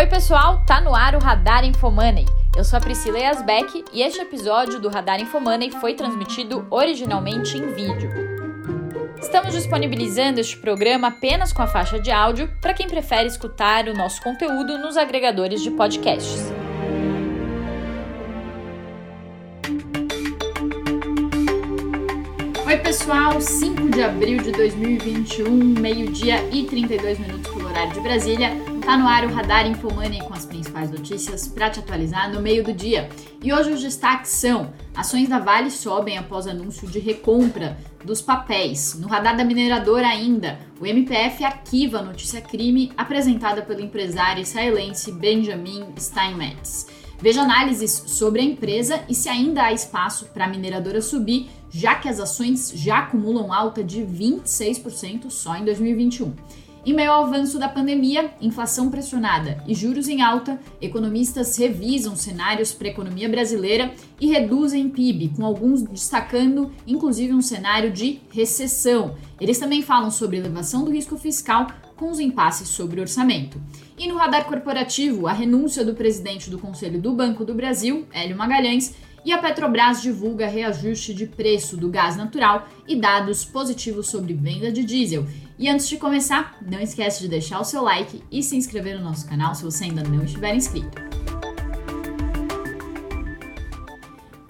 Oi, pessoal, tá no ar o Radar Infomoney. Eu sou a Priscila Yasbeck e este episódio do Radar Infomoney foi transmitido originalmente em vídeo. Estamos disponibilizando este programa apenas com a faixa de áudio para quem prefere escutar o nosso conteúdo nos agregadores de podcasts. Oi, pessoal, 5 de abril de 2021, meio-dia e 32 minutos pelo horário de Brasília. Tá no ar o Radar Infomani com as principais notícias para te atualizar no meio do dia. E hoje os destaques são: ações da Vale sobem após anúncio de recompra dos papéis. No radar da mineradora ainda, o MPF arquiva a notícia crime apresentada pelo empresário israelense Benjamin Steinmetz. Veja análises sobre a empresa e se ainda há espaço para a mineradora subir, já que as ações já acumulam alta de 26% só em 2021. Em meio ao avanço da pandemia, inflação pressionada e juros em alta, economistas revisam cenários para a economia brasileira e reduzem PIB, com alguns destacando inclusive um cenário de recessão. Eles também falam sobre elevação do risco fiscal com os impasses sobre orçamento. E no radar corporativo, a renúncia do presidente do Conselho do Banco do Brasil, Hélio Magalhães, e a Petrobras divulga reajuste de preço do gás natural e dados positivos sobre venda de diesel. E antes de começar, não esquece de deixar o seu like e se inscrever no nosso canal se você ainda não estiver inscrito.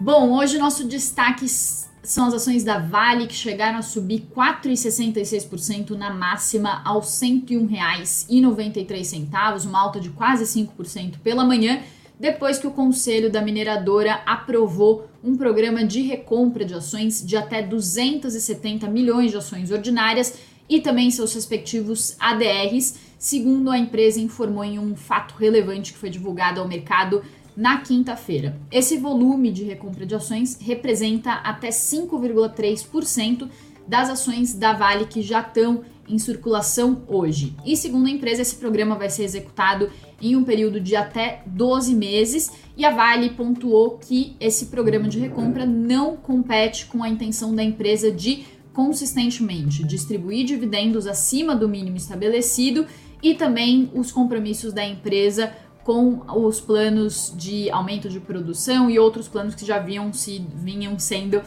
Bom, hoje o nosso destaque são as ações da Vale que chegaram a subir 4,66% na máxima aos R$ 101,93, uma alta de quase 5% pela manhã, depois que o conselho da mineradora aprovou um programa de recompra de ações de até 270 milhões de ações ordinárias e também seus respectivos ADRs, segundo a empresa informou em um fato relevante que foi divulgado ao mercado na quinta-feira. Esse volume de recompra de ações representa até 5,3% das ações da Vale que já estão em circulação hoje. E segundo a empresa, esse programa vai ser executado em um período de até 12 meses. E a Vale pontuou que esse programa de recompra não compete com a intenção da empresa de consistentemente distribuir dividendos acima do mínimo estabelecido e também os compromissos da empresa com os planos de aumento de produção e outros planos que já vinham, se, vinham sendo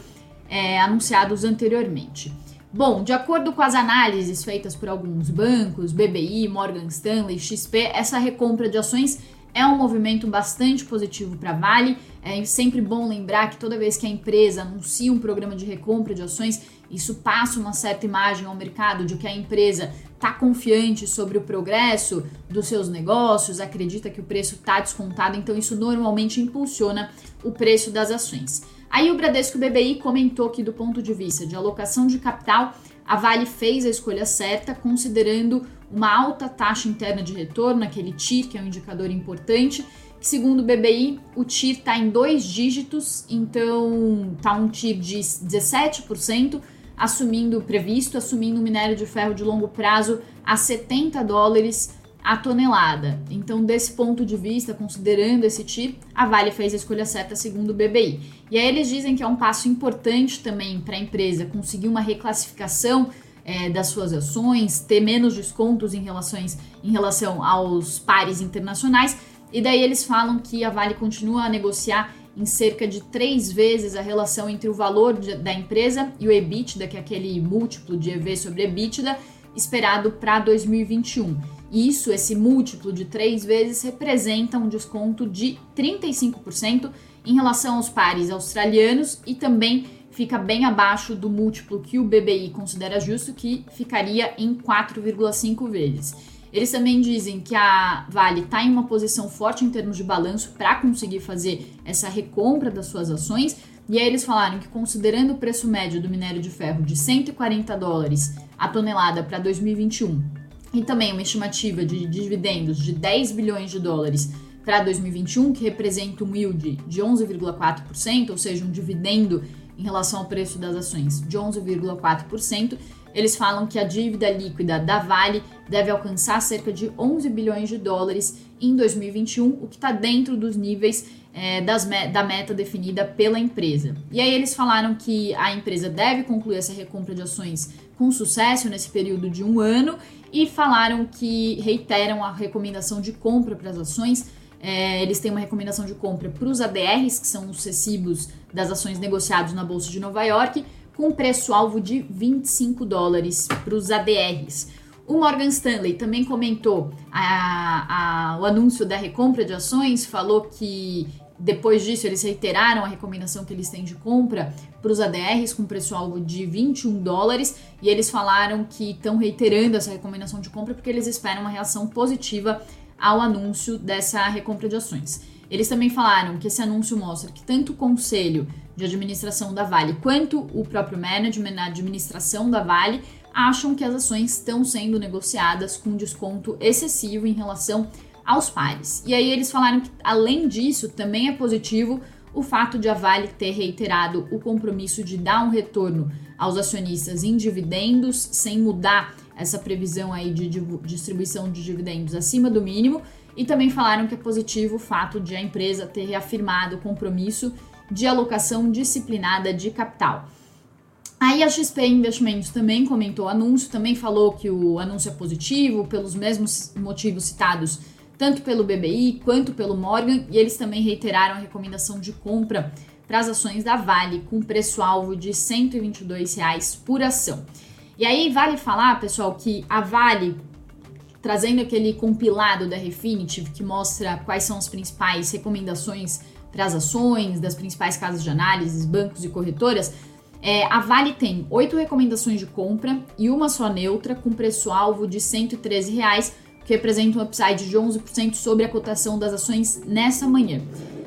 é, anunciados anteriormente. Bom, de acordo com as análises feitas por alguns bancos, BBI, Morgan Stanley, XP, essa recompra de ações é um movimento bastante positivo para a Vale. É sempre bom lembrar que toda vez que a empresa anuncia um programa de recompra de ações, isso passa uma certa imagem ao mercado de que a empresa está confiante sobre o progresso dos seus negócios, acredita que o preço está descontado, então isso normalmente impulsiona o preço das ações. Aí o Bradesco BBI comentou que, do ponto de vista de alocação de capital, a Vale fez a escolha certa, considerando uma alta taxa interna de retorno, aquele TIR, que é um indicador importante, que segundo o BBI, o TIR está em dois dígitos, então está um TIR de 17%, assumindo previsto, assumindo o minério de ferro de longo prazo a 70 dólares a tonelada. Então, desse ponto de vista, considerando esse TIR, a Vale fez a escolha certa segundo o BBI. E aí eles dizem que é um passo importante também para a empresa conseguir uma reclassificação é, das suas ações, ter menos descontos em, relações, em relação aos pares internacionais. E daí eles falam que a Vale continua a negociar em cerca de três vezes a relação entre o valor de, da empresa e o EBITDA, que é aquele múltiplo de EV sobre EBITDA, esperado para 2021. Isso, esse múltiplo de três vezes, representa um desconto de 35% em relação aos pares australianos e também fica bem abaixo do múltiplo que o BBI considera justo, que ficaria em 4,5 vezes. Eles também dizem que a Vale está em uma posição forte em termos de balanço para conseguir fazer essa recompra das suas ações. E aí eles falaram que considerando o preço médio do minério de ferro de 140 dólares a tonelada para 2021 e também uma estimativa de dividendos de 10 bilhões de dólares para 2021, que representa um yield de 11,4%, ou seja, um dividendo em relação ao preço das ações de 11,4%, eles falam que a dívida líquida da Vale deve alcançar cerca de 11 bilhões de dólares em 2021, o que está dentro dos níveis é, das, da meta definida pela empresa. E aí eles falaram que a empresa deve concluir essa recompra de ações com sucesso nesse período de um ano e falaram que reiteram a recomendação de compra para as ações. É, eles têm uma recomendação de compra para os ADRs, que são os recibos das ações negociados na Bolsa de Nova York, com preço-alvo de 25 dólares para os ADRs. O Morgan Stanley também comentou a, a, o anúncio da recompra de ações, falou que depois disso, eles reiteraram a recomendação que eles têm de compra para os ADRs com preço-alvo de 21 dólares e eles falaram que estão reiterando essa recomendação de compra porque eles esperam uma reação positiva ao anúncio dessa recompra de ações. Eles também falaram que esse anúncio mostra que tanto o conselho de administração da Vale quanto o próprio management, a administração da Vale, acham que as ações estão sendo negociadas com desconto excessivo em relação aos pares. E aí eles falaram que, além disso, também é positivo o fato de a Vale ter reiterado o compromisso de dar um retorno aos acionistas em dividendos, sem mudar essa previsão aí de distribuição de dividendos acima do mínimo, e também falaram que é positivo o fato de a empresa ter reafirmado o compromisso de alocação disciplinada de capital. Aí a XP Investimentos também comentou o anúncio, também falou que o anúncio é positivo pelos mesmos motivos citados tanto pelo BBI quanto pelo Morgan, e eles também reiteraram a recomendação de compra para as ações da Vale com preço-alvo de 122 reais por ação. E aí vale falar, pessoal, que a Vale, trazendo aquele compilado da Refinitiv que mostra quais são as principais recomendações para as ações das principais casas de análise, bancos e corretoras, é, a Vale tem oito recomendações de compra e uma só neutra com preço-alvo de 113 reais que representa um upside de 11% sobre a cotação das ações nessa manhã.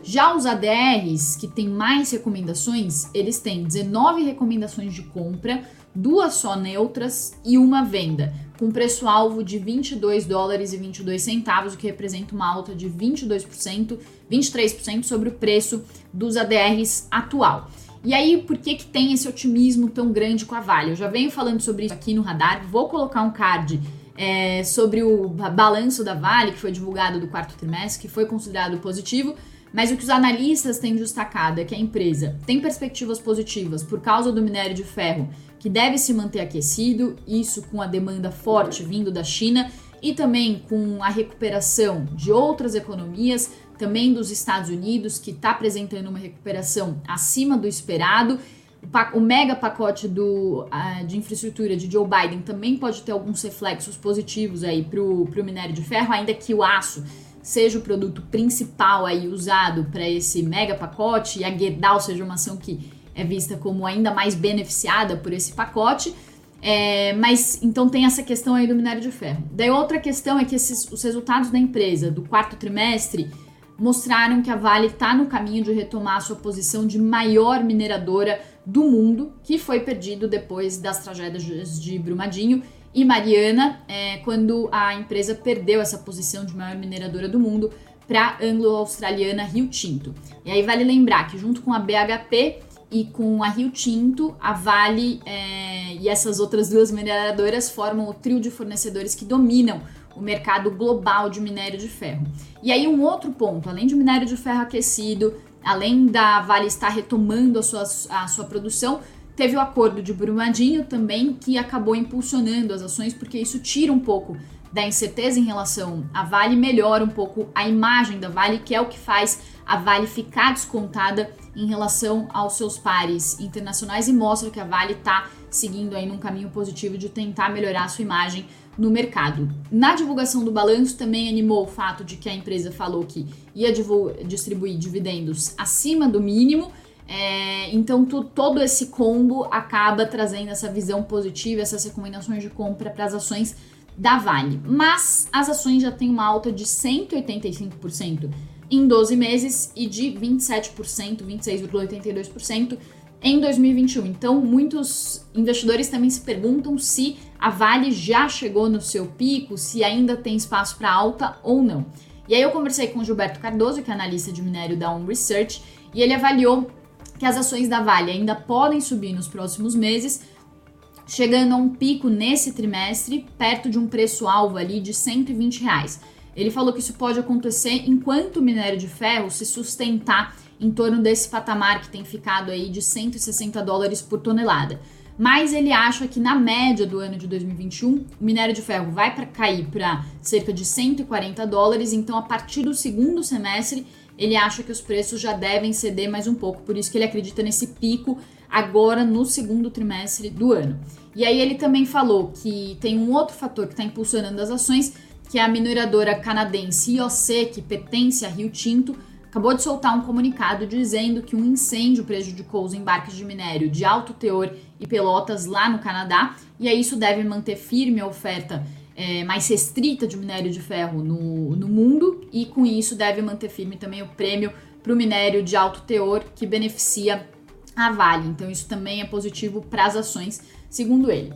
Já os ADRs, que têm mais recomendações, eles têm 19 recomendações de compra, duas só neutras e uma venda, com preço-alvo de 22 dólares e 22 centavos, o que representa uma alta de 22%, 23% sobre o preço dos ADRs atual. E aí, por que, que tem esse otimismo tão grande com a Vale? Eu já venho falando sobre isso aqui no radar, vou colocar um card é, sobre o balanço da Vale, que foi divulgado do quarto trimestre, que foi considerado positivo, mas o que os analistas têm destacado é que a empresa tem perspectivas positivas por causa do minério de ferro, que deve se manter aquecido, isso com a demanda forte vindo da China e também com a recuperação de outras economias, também dos Estados Unidos, que está apresentando uma recuperação acima do esperado. O mega pacote do, uh, de infraestrutura de Joe Biden também pode ter alguns reflexos positivos aí para o minério de ferro, ainda que o aço seja o produto principal aí usado para esse mega pacote e a Gerdau seja uma ação que é vista como ainda mais beneficiada por esse pacote. É, mas então tem essa questão aí do minério de ferro. Daí outra questão é que esses, os resultados da empresa do quarto trimestre mostraram que a Vale está no caminho de retomar sua posição de maior mineradora do mundo, que foi perdido depois das tragédias de Brumadinho e Mariana, é, quando a empresa perdeu essa posição de maior mineradora do mundo para a anglo-australiana Rio Tinto. E aí vale lembrar que junto com a BHP e com a Rio Tinto, a Vale é, e essas outras duas mineradoras formam o trio de fornecedores que dominam o mercado global de minério de ferro. E aí um outro ponto, além de minério de ferro aquecido, além da Vale estar retomando a sua, a sua produção, teve o acordo de Brumadinho também, que acabou impulsionando as ações, porque isso tira um pouco da incerteza em relação à Vale, melhora um pouco a imagem da Vale, que é o que faz a Vale ficar descontada em relação aos seus pares internacionais e mostra que a Vale está seguindo aí num caminho positivo de tentar melhorar a sua imagem no mercado. Na divulgação do balanço também animou o fato de que a empresa falou que ia distribuir dividendos acima do mínimo. É, então tu, todo esse combo acaba trazendo essa visão positiva, essas recomendações de compra para as ações da Vale. Mas as ações já têm uma alta de 185% em 12 meses e de 27%, 26,82% em 2021. Então, muitos investidores também se perguntam se a Vale já chegou no seu pico, se ainda tem espaço para alta ou não. E aí eu conversei com o Gilberto Cardoso, que é analista de minério da On Research, e ele avaliou que as ações da Vale ainda podem subir nos próximos meses, chegando a um pico nesse trimestre, perto de um preço-alvo ali de 120 reais. Ele falou que isso pode acontecer enquanto o minério de ferro se sustentar em torno desse patamar que tem ficado aí de 160 dólares por tonelada. Mas ele acha que na média do ano de 2021, o minério de ferro vai para cair para cerca de 140 dólares, então a partir do segundo semestre ele acha que os preços já devem ceder mais um pouco, por isso que ele acredita nesse pico agora no segundo trimestre do ano. E aí ele também falou que tem um outro fator que está impulsionando as ações, que é a mineradora canadense IOC, que pertence a Rio Tinto, acabou de soltar um comunicado dizendo que um incêndio prejudicou os embarques de minério de alto teor e pelotas lá no Canadá, e aí isso deve manter firme a oferta é, mais restrita de minério de ferro no, no mundo, e com isso deve manter firme também o prêmio para o minério de alto teor que beneficia a Vale. Então, isso também é positivo para as ações, segundo ele.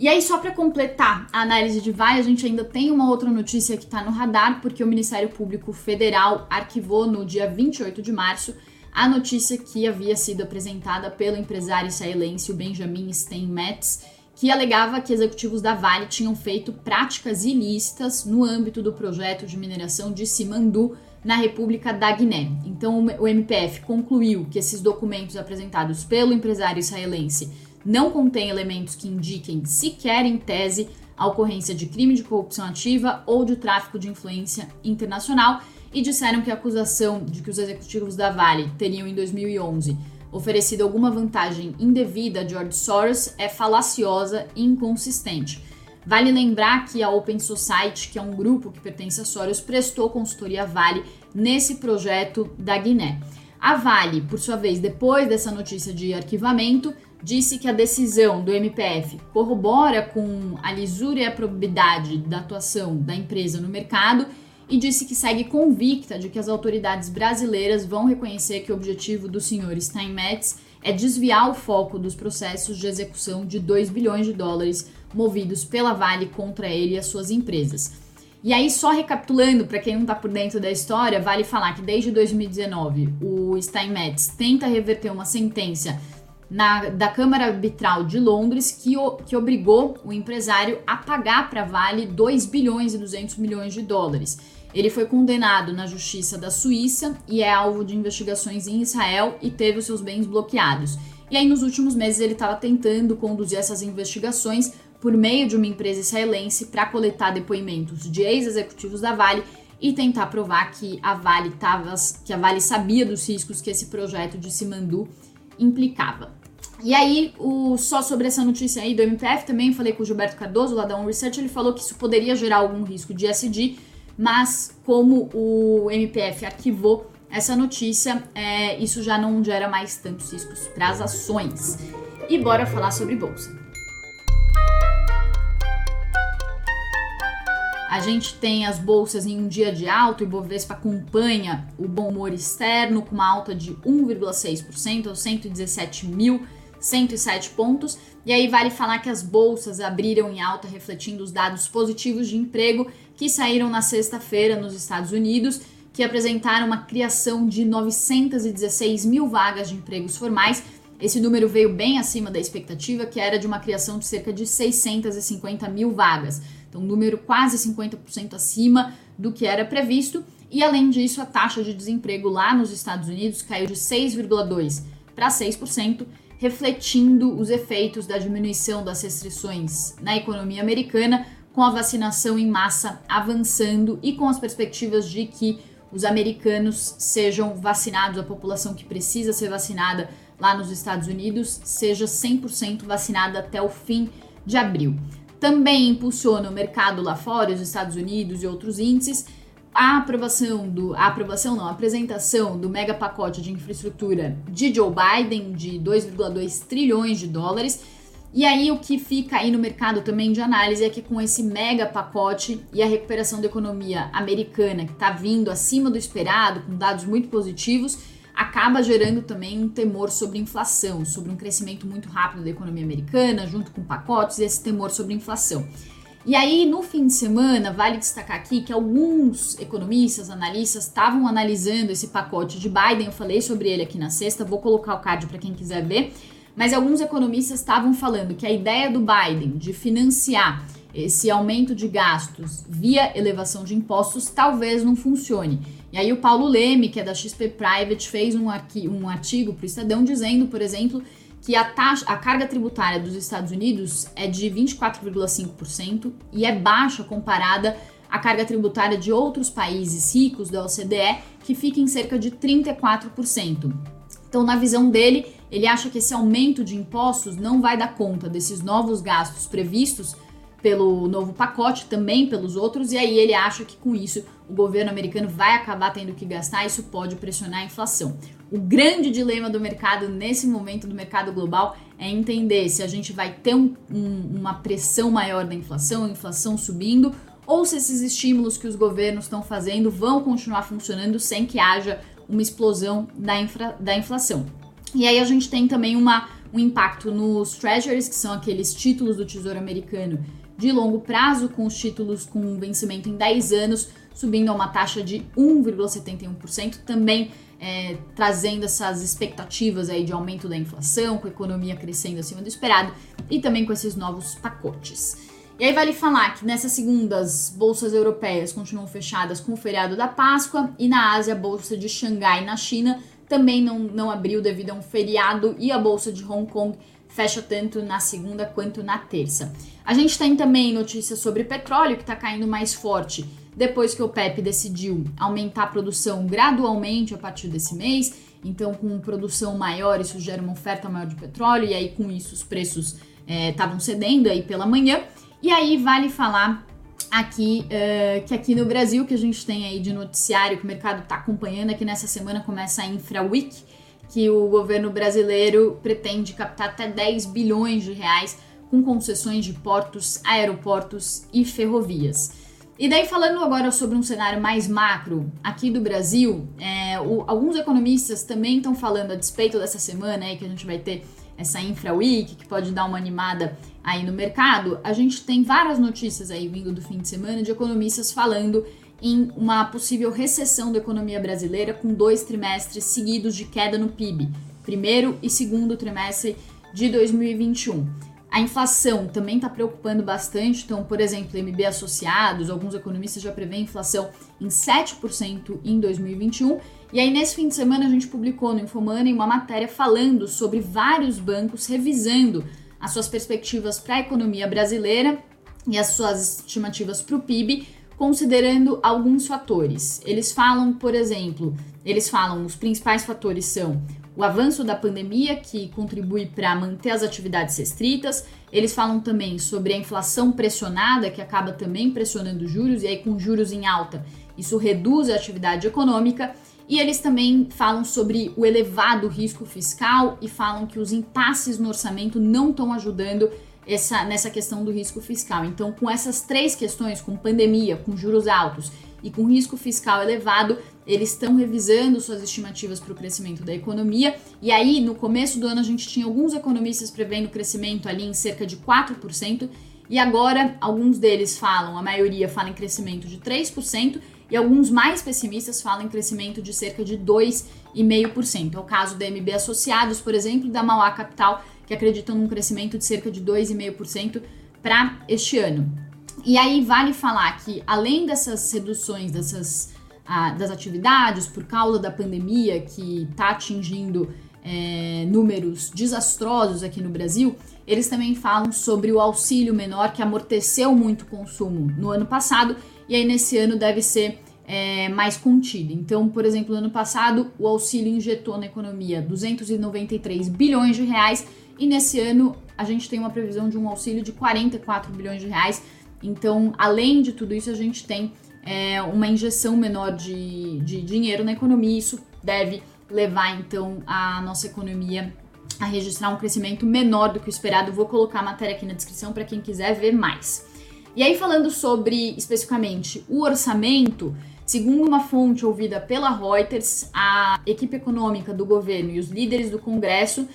E aí, só para completar a análise de Vale, a gente ainda tem uma outra notícia que está no radar, porque o Ministério Público Federal arquivou no dia 28 de março a notícia que havia sido apresentada pelo empresário israelense Benjamin Steinmetz, que alegava que executivos da Vale tinham feito práticas ilícitas no âmbito do projeto de mineração de Simandu na República da Guiné. Então, o MPF concluiu que esses documentos apresentados pelo empresário israelense não contém elementos que indiquem sequer em tese a ocorrência de crime de corrupção ativa ou de tráfico de influência internacional e disseram que a acusação de que os executivos da Vale teriam em 2011 oferecido alguma vantagem indevida a George Soros é falaciosa e inconsistente. Vale lembrar que a Open Society, que é um grupo que pertence a Soros, prestou consultoria à Vale nesse projeto da Guiné. A Vale, por sua vez, depois dessa notícia de arquivamento, disse que a decisão do MPF corrobora com a lisura e a probidade da atuação da empresa no mercado e disse que segue convicta de que as autoridades brasileiras vão reconhecer que o objetivo do senhor Steinmetz é desviar o foco dos processos de execução de 2 bilhões de dólares movidos pela Vale contra ele e as suas empresas. E aí, só recapitulando, para quem não está por dentro da história, vale falar que desde 2019 o Steinmetz tenta reverter uma sentença na, da Câmara Arbitral de Londres que, o, que obrigou o empresário a pagar para a Vale 2 bilhões e 200 milhões de dólares. Ele foi condenado na justiça da Suíça e é alvo de investigações em Israel e teve os seus bens bloqueados. E aí, nos últimos meses, ele estava tentando conduzir essas investigações por meio de uma empresa israelense para coletar depoimentos de ex-executivos da Vale e tentar provar que a Vale tava, que a Vale sabia dos riscos que esse projeto de Simandu implicava. E aí, o, só sobre essa notícia aí do MPF, também falei com o Gilberto Cardoso, lá da On Research, ele falou que isso poderia gerar algum risco de SD, mas como o MPF arquivou essa notícia, é, isso já não gera mais tantos riscos para as ações. E bora falar sobre bolsa. A gente tem as bolsas em um dia de alto, o Ibovespa acompanha o bom humor externo com uma alta de 1,6% aos 117 mil 107 pontos. E aí vale falar que as bolsas abriram em alta, refletindo os dados positivos de emprego que saíram na sexta-feira nos Estados Unidos, que apresentaram uma criação de 916 mil vagas de empregos formais. Esse número veio bem acima da expectativa, que era de uma criação de cerca de 650 mil vagas. Então, um número quase 50% acima do que era previsto. E além disso, a taxa de desemprego lá nos Estados Unidos caiu de 6,2% para 6%, refletindo os efeitos da diminuição das restrições na economia americana, com a vacinação em massa avançando e com as perspectivas de que os americanos sejam vacinados, a população que precisa ser vacinada lá nos Estados Unidos seja 100% vacinada até o fim de abril. Também impulsiona o mercado lá fora, os Estados Unidos e outros índices, a aprovação do. A aprovação não, a apresentação do mega pacote de infraestrutura de Joe Biden de 2,2 trilhões de dólares. E aí o que fica aí no mercado também de análise é que com esse mega pacote e a recuperação da economia americana que está vindo acima do esperado, com dados muito positivos, acaba gerando também um temor sobre inflação, sobre um crescimento muito rápido da economia americana, junto com pacotes e esse temor sobre inflação. E aí, no fim de semana, vale destacar aqui que alguns economistas, analistas, estavam analisando esse pacote de Biden. Eu falei sobre ele aqui na sexta, vou colocar o card para quem quiser ver. Mas alguns economistas estavam falando que a ideia do Biden de financiar esse aumento de gastos via elevação de impostos talvez não funcione. E aí o Paulo Leme, que é da XP Private, fez um, um artigo para o Estadão dizendo, por exemplo, que a, taxa, a carga tributária dos Estados Unidos é de 24,5% e é baixa comparada à carga tributária de outros países ricos da OCDE, que fica em cerca de 34%. Então, na visão dele, ele acha que esse aumento de impostos não vai dar conta desses novos gastos previstos pelo novo pacote, também pelos outros, e aí ele acha que com isso o governo americano vai acabar tendo que gastar, isso pode pressionar a inflação. O grande dilema do mercado nesse momento do mercado global é entender se a gente vai ter um, um, uma pressão maior da inflação, inflação subindo, ou se esses estímulos que os governos estão fazendo vão continuar funcionando sem que haja uma explosão da, infra, da inflação. E aí a gente tem também uma, um impacto nos treasuries, que são aqueles títulos do Tesouro Americano de longo prazo, com os títulos com vencimento em 10 anos, subindo a uma taxa de 1,71%, também é, trazendo essas expectativas aí de aumento da inflação, com a economia crescendo acima do esperado e também com esses novos pacotes. E aí vale falar que nessas segundas bolsas europeias continuam fechadas com o feriado da Páscoa e na Ásia a bolsa de Xangai na China também não, não abriu devido a um feriado e a bolsa de Hong Kong fecha tanto na segunda quanto na terça. A gente tem também notícias sobre petróleo que está caindo mais forte depois que o PEP decidiu aumentar a produção gradualmente a partir desse mês. Então, com produção maior, isso gera uma oferta maior de petróleo e aí com isso os preços estavam é, cedendo aí pela manhã. E aí vale falar aqui uh, que aqui no Brasil que a gente tem aí de noticiário que o mercado está acompanhando é que nessa semana começa a Infra Week que o governo brasileiro pretende captar até 10 bilhões de reais com concessões de portos, aeroportos e ferrovias. E daí, falando agora sobre um cenário mais macro aqui do Brasil, é, o, alguns economistas também estão falando a despeito dessa semana aí que a gente vai ter essa Infra Week, que pode dar uma animada aí no mercado. A gente tem várias notícias aí vindo do fim de semana de economistas falando em uma possível recessão da economia brasileira com dois trimestres seguidos de queda no PIB, primeiro e segundo trimestre de 2021. A inflação também está preocupando bastante, então, por exemplo, MB associados, alguns economistas já prevêem inflação em 7% em 2021. E aí, nesse fim de semana, a gente publicou no Infomoney uma matéria falando sobre vários bancos revisando as suas perspectivas para a economia brasileira e as suas estimativas para o PIB considerando alguns fatores. Eles falam, por exemplo, eles falam os principais fatores são o avanço da pandemia, que contribui para manter as atividades restritas. Eles falam também sobre a inflação pressionada, que acaba também pressionando juros, e aí com juros em alta, isso reduz a atividade econômica. E eles também falam sobre o elevado risco fiscal e falam que os impasses no orçamento não estão ajudando essa, nessa questão do risco fiscal. Então, com essas três questões, com pandemia, com juros altos e com risco fiscal elevado, eles estão revisando suas estimativas para o crescimento da economia. E aí, no começo do ano, a gente tinha alguns economistas prevendo crescimento ali em cerca de 4%, e agora alguns deles falam, a maioria fala em crescimento de 3%, e alguns mais pessimistas falam em crescimento de cerca de 2,5%. É o caso da MB Associados, por exemplo, da Mauá Capital, que acreditam num crescimento de cerca de 2,5% para este ano. E aí vale falar que além dessas reduções dessas ah, das atividades por causa da pandemia que está atingindo é, números desastrosos aqui no Brasil, eles também falam sobre o auxílio menor que amorteceu muito o consumo no ano passado e aí nesse ano deve ser é, mais contido. Então, por exemplo, no ano passado o auxílio injetou na economia 293 bilhões de reais e nesse ano a gente tem uma previsão de um auxílio de 44 bilhões de reais. Então, além de tudo isso, a gente tem é, uma injeção menor de, de dinheiro na economia. Isso deve levar então a nossa economia a registrar um crescimento menor do que o esperado. Vou colocar a matéria aqui na descrição para quem quiser ver mais. E aí, falando sobre especificamente o orçamento, segundo uma fonte ouvida pela Reuters, a equipe econômica do governo e os líderes do Congresso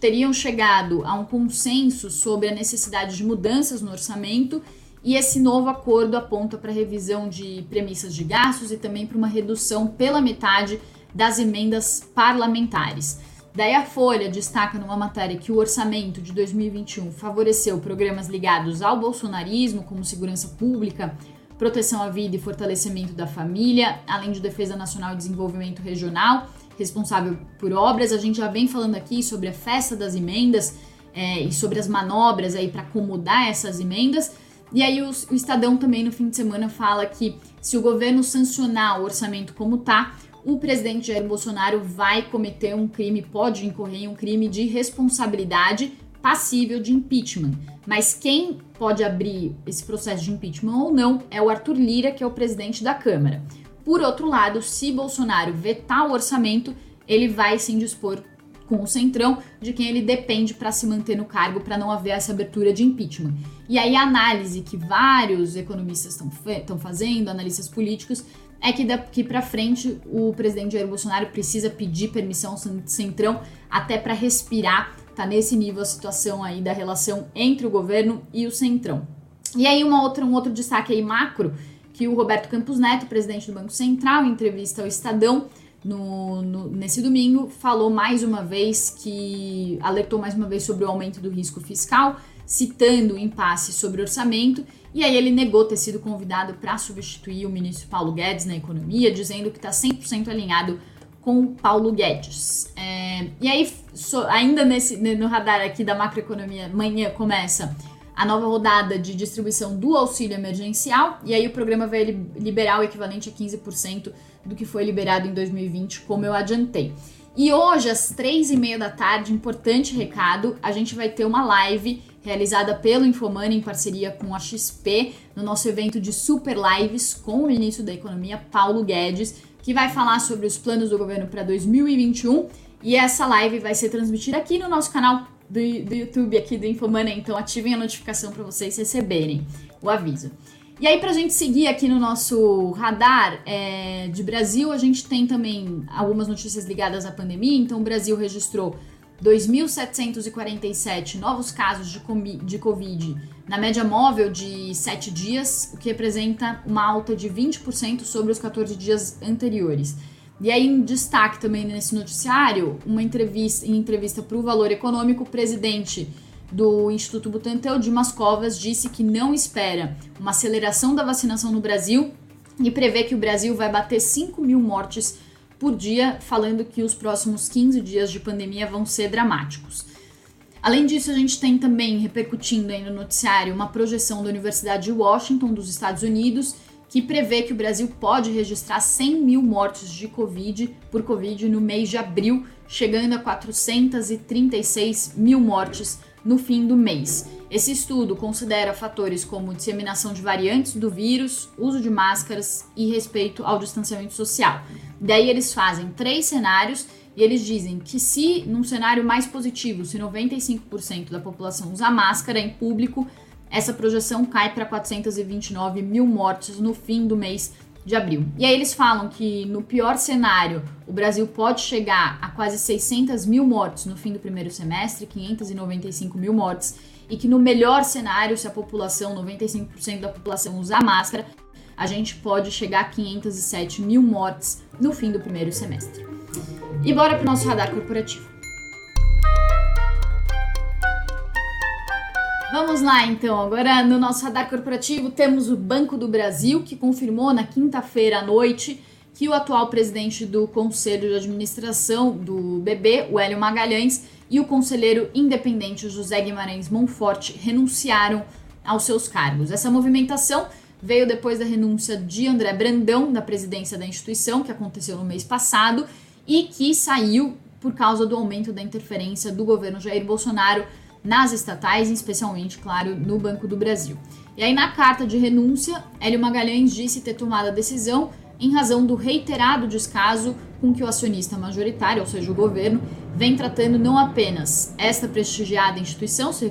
teriam chegado a um consenso sobre a necessidade de mudanças no orçamento e esse novo acordo aponta para revisão de premissas de gastos e também para uma redução pela metade das emendas parlamentares. Daí a Folha destaca numa matéria que o orçamento de 2021 favoreceu programas ligados ao bolsonarismo, como segurança pública, proteção à vida e fortalecimento da família, além de defesa nacional e desenvolvimento regional, responsável por obras. A gente já vem falando aqui sobre a festa das emendas é, e sobre as manobras aí para acomodar essas emendas. E aí o, o Estadão também no fim de semana fala que se o governo sancionar o orçamento como tá, o presidente Jair Bolsonaro vai cometer um crime, pode incorrer em um crime de responsabilidade passível de impeachment. Mas quem pode abrir esse processo de impeachment ou não é o Arthur Lira, que é o presidente da Câmara. Por outro lado, se Bolsonaro vetar o orçamento, ele vai se indispor com o Centrão, de quem ele depende para se manter no cargo, para não haver essa abertura de impeachment. E aí a análise que vários economistas estão fazendo, analistas políticos, é que daqui para frente o presidente Jair Bolsonaro precisa pedir permissão ao Centrão até para respirar. Tá nesse nível a situação aí da relação entre o governo e o Centrão. E aí uma outra, um outro destaque aí macro, que o Roberto Campos Neto, presidente do Banco Central, em entrevista ao Estadão, no, no, nesse domingo, falou mais uma vez que alertou mais uma vez sobre o aumento do risco fiscal, citando o impasse sobre orçamento e aí ele negou ter sido convidado para substituir o ministro Paulo Guedes na economia, dizendo que está 100% alinhado com Paulo Guedes. É, e aí, so, ainda nesse, no radar aqui da macroeconomia, amanhã começa a nova rodada de distribuição do auxílio emergencial, e aí o programa vai liberar o equivalente a 15% do que foi liberado em 2020, como eu adiantei. E hoje, às três e meia da tarde, importante recado, a gente vai ter uma live realizada pelo Infomani em parceria com a XP, no nosso evento de Super Lives com o ministro da Economia, Paulo Guedes, que vai falar sobre os planos do governo para 2021. E essa live vai ser transmitida aqui no nosso canal do, do YouTube, aqui do Infomani, então ativem a notificação para vocês receberem o aviso. E aí, para a gente seguir aqui no nosso radar é, de Brasil, a gente tem também algumas notícias ligadas à pandemia. Então, o Brasil registrou 2.747 novos casos de, de Covid na média móvel de 7 dias, o que representa uma alta de 20% sobre os 14 dias anteriores. E aí, em destaque também nesse noticiário, uma entrevista, em entrevista para o Valor Econômico, o presidente do Instituto Butantan, Dimas Covas, disse que não espera uma aceleração da vacinação no Brasil e prevê que o Brasil vai bater 5 mil mortes por dia, falando que os próximos 15 dias de pandemia vão ser dramáticos. Além disso, a gente tem também repercutindo aí no noticiário uma projeção da Universidade de Washington, dos Estados Unidos, que prevê que o Brasil pode registrar 100 mil mortes de Covid por Covid no mês de abril, chegando a 436 mil mortes no fim do mês. Esse estudo considera fatores como disseminação de variantes do vírus, uso de máscaras e respeito ao distanciamento social. Daí eles fazem três cenários e eles dizem que se num cenário mais positivo, se 95% da população usar máscara em público, essa projeção cai para 429 mil mortes no fim do mês de abril. E aí eles falam que no pior cenário o Brasil pode chegar a quase 600 mil mortes no fim do primeiro semestre, 595 mil mortes, e que no melhor cenário, se a população, 95% da população usar máscara, a gente pode chegar a 507 mil mortes no fim do primeiro semestre. E bora para o nosso radar corporativo. Vamos lá então, agora no nosso radar corporativo temos o Banco do Brasil, que confirmou na quinta-feira à noite que o atual presidente do Conselho de Administração do BB, o Hélio Magalhães, e o conselheiro independente José Guimarães Monforte renunciaram aos seus cargos. Essa movimentação veio depois da renúncia de André Brandão da presidência da instituição, que aconteceu no mês passado, e que saiu por causa do aumento da interferência do governo Jair Bolsonaro nas estatais, especialmente, claro, no Banco do Brasil. E aí, na carta de renúncia, Hélio Magalhães disse ter tomado a decisão em razão do reiterado descaso com que o acionista majoritário, ou seja, o governo, vem tratando não apenas esta prestigiada instituição, se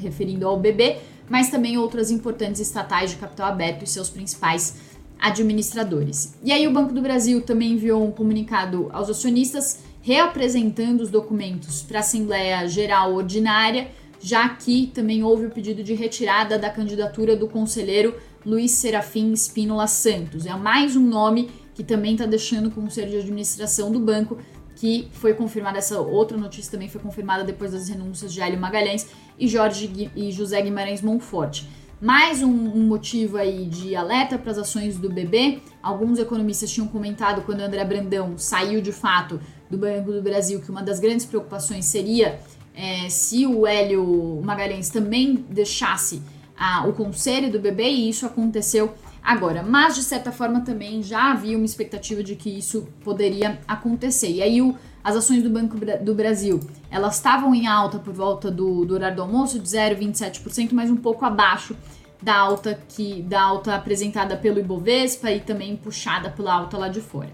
referindo ao BB, mas também outras importantes estatais de capital aberto e seus principais administradores. E aí o Banco do Brasil também enviou um comunicado aos acionistas reapresentando os documentos para a Assembleia Geral Ordinária, já que também houve o pedido de retirada da candidatura do conselheiro Luiz Serafim Espínola Santos. É mais um nome que também está deixando o Conselho de Administração do banco que foi confirmada, essa outra notícia também foi confirmada depois das renúncias de Hélio Magalhães e Jorge e José Guimarães Monforte. Mais um, um motivo aí de alerta para as ações do BB. Alguns economistas tinham comentado quando André Brandão saiu de fato do Banco do Brasil que uma das grandes preocupações seria é, se o Hélio Magalhães também deixasse o conselho do BB e isso aconteceu agora. Mas de certa forma também já havia uma expectativa de que isso poderia acontecer. E aí o, as ações do Banco do Brasil elas estavam em alta por volta do, do horário do almoço de 0,27%, mas um pouco abaixo da alta que da alta apresentada pelo Ibovespa e também puxada pela alta lá de fora.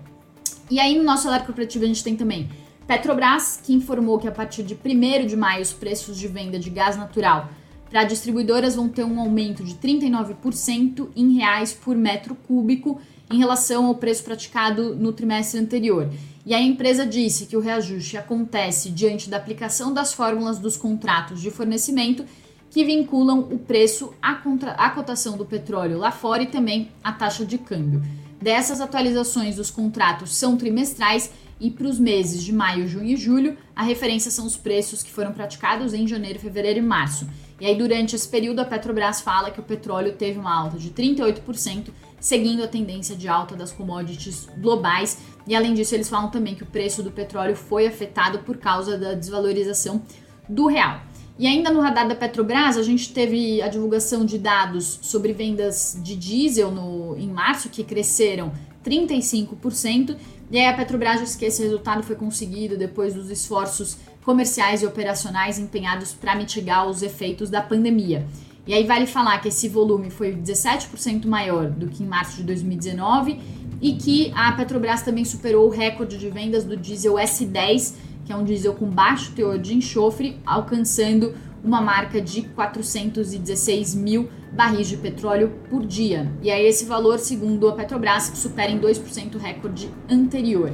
E aí no nosso alerta corporativo a gente tem também Petrobras, que informou que a partir de 1 de maio os preços de venda de gás natural para distribuidoras vão ter um aumento de 39% em reais por metro cúbico em relação ao preço praticado no trimestre anterior. E a empresa disse que o reajuste acontece diante da aplicação das fórmulas dos contratos de fornecimento que vinculam o preço à, contra, à cotação do petróleo lá fora e também à taxa de câmbio. Dessas atualizações dos contratos são trimestrais e para os meses de maio, junho e julho, a referência são os preços que foram praticados em janeiro, fevereiro e março. E aí, durante esse período, a Petrobras fala que o petróleo teve uma alta de 38%, seguindo a tendência de alta das commodities globais. E além disso, eles falam também que o preço do petróleo foi afetado por causa da desvalorização do real. E ainda no radar da Petrobras, a gente teve a divulgação de dados sobre vendas de diesel no, em março, que cresceram 35%. E aí a Petrobras diz que esse resultado foi conseguido depois dos esforços comerciais e operacionais empenhados para mitigar os efeitos da pandemia. E aí vale falar que esse volume foi 17% maior do que em março de 2019 e que a Petrobras também superou o recorde de vendas do diesel S10, que é um diesel com baixo teor de enxofre, alcançando uma marca de 416 mil barris de petróleo por dia. E aí esse valor, segundo a Petrobras, supera em 2% o recorde anterior.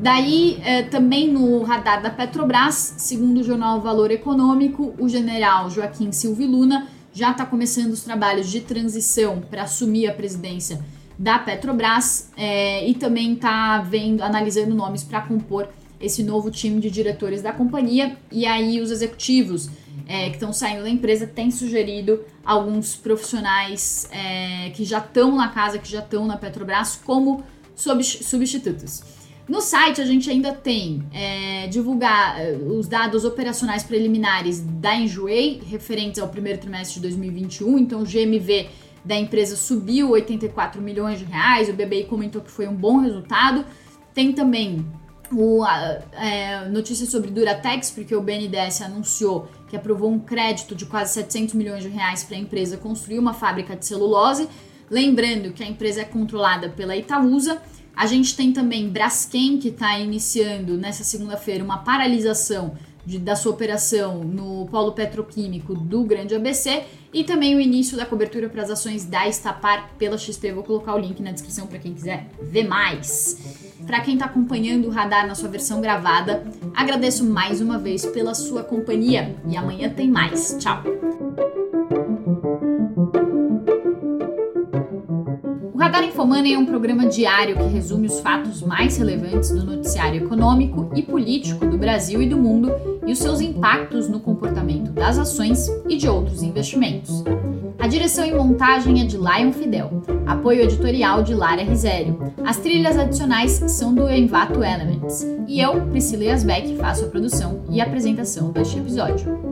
Daí, eh, também no radar da Petrobras, segundo o jornal Valor Econômico, o general Joaquim Silva Luna já está começando os trabalhos de transição para assumir a presidência da Petrobras eh, e também está vendo, analisando nomes para compor esse novo time de diretores da companhia. E aí os executivos é, que estão saindo da empresa têm sugerido alguns profissionais é, que já estão na casa, que já estão na Petrobras, como substitutos. No site a gente ainda tem é, divulgar é, os dados operacionais preliminares da Enjoei, referentes ao primeiro trimestre de 2021. Então, o GMV da empresa subiu 84 milhões de reais. O BBI comentou que foi um bom resultado. Tem também o, é, notícias sobre Duratex, porque o BNDES anunciou que aprovou um crédito de quase 700 milhões de reais para a empresa construir uma fábrica de celulose. Lembrando que a empresa é controlada pela Itaúsa. A gente tem também Braskem, que está iniciando nessa segunda-feira uma paralisação de, da sua operação no polo petroquímico do Grande ABC e também o início da cobertura para as ações da Estapar pela XP. Vou colocar o link na descrição para quem quiser ver mais. Para quem está acompanhando o radar na sua versão gravada, agradeço mais uma vez pela sua companhia e amanhã tem mais. Tchau! Radar Infomoney é um programa diário que resume os fatos mais relevantes do noticiário econômico e político do Brasil e do mundo e os seus impactos no comportamento das ações e de outros investimentos. A direção e montagem é de Lion Fidel, apoio editorial de Lara Risério. As trilhas adicionais são do Envato Elements. E eu, Priscila Yasbeck, faço a produção e apresentação deste episódio.